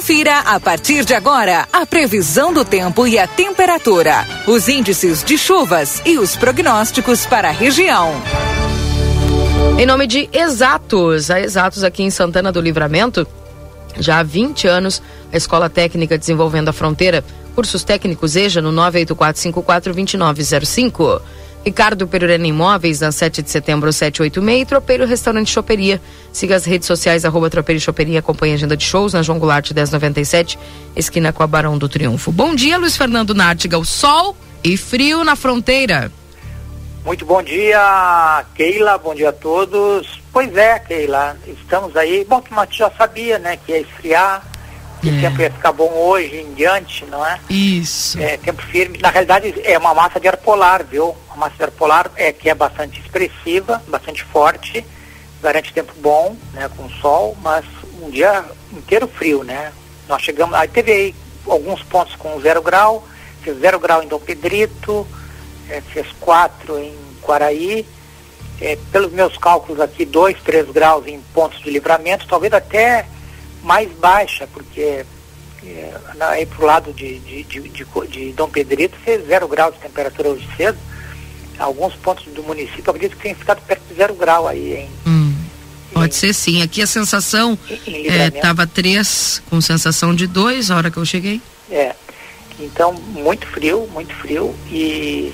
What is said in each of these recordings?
Confira a partir de agora a previsão do tempo e a temperatura, os índices de chuvas e os prognósticos para a região. Em nome de Exatos, a Exatos aqui em Santana do Livramento, já há 20 anos, a Escola Técnica Desenvolvendo a Fronteira, cursos técnicos EJA no 984542905. Ricardo Perurena Imóveis, na 7 de setembro, 786, e Tropeiro Restaurante Choperia. Siga as redes sociais, arroba Tropeiro Choperia, acompanhe a agenda de shows na João Goulart 1097, esquina com a Barão do Triunfo. Bom dia, Luiz Fernando Nártiga, o sol e frio na fronteira. Muito bom dia, Keila, bom dia a todos. Pois é, Keila, estamos aí, bom que o já sabia, né, que ia esfriar, que é. o tempo ia ficar bom hoje em diante, não é? Isso. É, tempo firme. Na realidade, é uma massa de ar polar, viu? Uma massa de ar polar é, que é bastante expressiva, bastante forte, garante tempo bom, né, com sol, mas um dia inteiro frio, né? Nós chegamos, aí teve aí alguns pontos com zero grau, fez zero grau em Dom Pedrito, é, fez quatro em Quaraí, é, pelos meus cálculos aqui, dois, três graus em pontos de livramento, talvez até mais baixa, porque é, aí para o lado de, de, de, de, de Dom Pedrito fez zero grau de temperatura hoje cedo. Alguns pontos do município acredito que tem ficado perto de zero grau aí em. Hum, pode em, ser sim. Aqui a sensação estava é, três, com sensação de dois a hora que eu cheguei. É. Então, muito frio, muito frio. E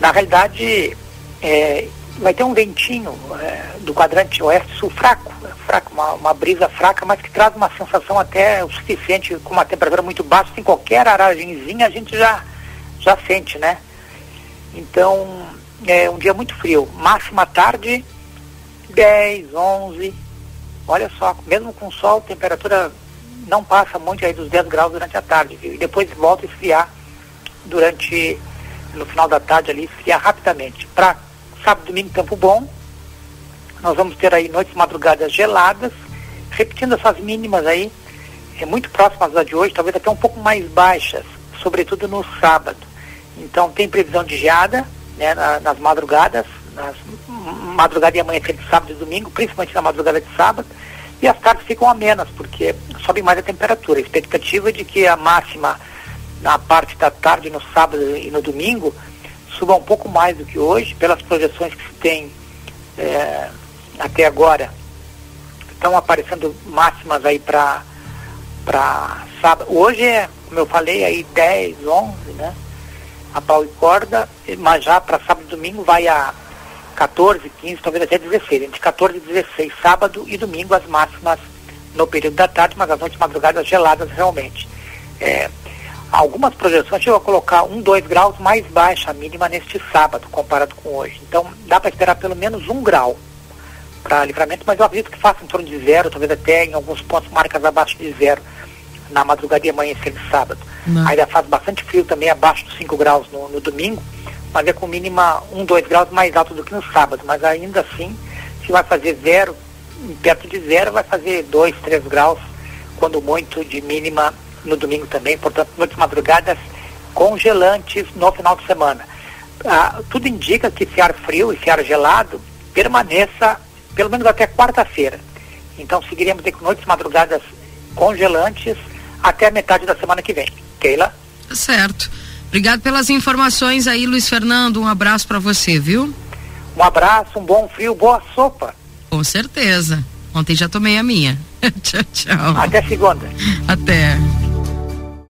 na realidade, é, vai ter um ventinho é, do quadrante oeste-sul fraco, fraco uma, uma, brisa fraca, mas que traz uma sensação até o suficiente, com uma temperatura muito baixa, em qualquer aragenzinha a gente já, já sente, né? Então, é um dia muito frio. Máxima tarde, 10, 11. Olha só, mesmo com sol, temperatura não passa muito aí dos 10 graus durante a tarde? E depois volta a esfriar durante, no final da tarde ali, esfriar rapidamente. Para sábado, domingo, tempo bom. Nós vamos ter aí noites madrugadas geladas, repetindo essas mínimas aí, é muito próximas da de hoje, talvez até um pouco mais baixas, sobretudo no sábado. Então tem previsão de geada né, na, nas madrugadas, nas madrugada e amanhecer de sábado e domingo, principalmente na madrugada de sábado, e as tardes ficam amenas, porque sobe mais a temperatura. A expectativa é de que a máxima na parte da tarde, no sábado e no domingo, suba um pouco mais do que hoje, pelas projeções que se tem é, até agora. Estão aparecendo máximas aí para sábado. Hoje é, como eu falei, aí 10, 11, né? A pau e corda, mas já para sábado e domingo vai a 14, 15, talvez até 16. Entre 14 e 16, sábado e domingo, as máximas no período da tarde, mas as noites madrugadas geladas realmente. É, algumas projeções chegam a colocar um, dois graus mais baixa a mínima neste sábado, comparado com hoje. Então dá para esperar pelo menos um grau para livramento, mas eu acredito que faça em torno de zero, talvez até em alguns pontos marcas abaixo de zero na madrugada e amanhecer de sábado. Não. Ainda faz bastante frio também, abaixo dos 5 graus no, no, domingo, mas é com mínima 1, 2 graus mais alto do que no sábado. Mas ainda assim, se vai fazer zero, perto de zero, vai fazer 2, 3 graus, quando muito, de mínima no domingo também, portanto, noites madrugadas congelantes no final de semana. Ah, tudo indica que esse ar frio, esse ar gelado, permaneça pelo menos até quarta-feira. Então seguiremos com noites madrugadas congelantes até a metade da semana que vem. Keila? Certo. Obrigado pelas informações aí, Luiz Fernando. Um abraço para você, viu? Um abraço, um bom frio, boa sopa. Com certeza. Ontem já tomei a minha. tchau, tchau. Até segunda. Até.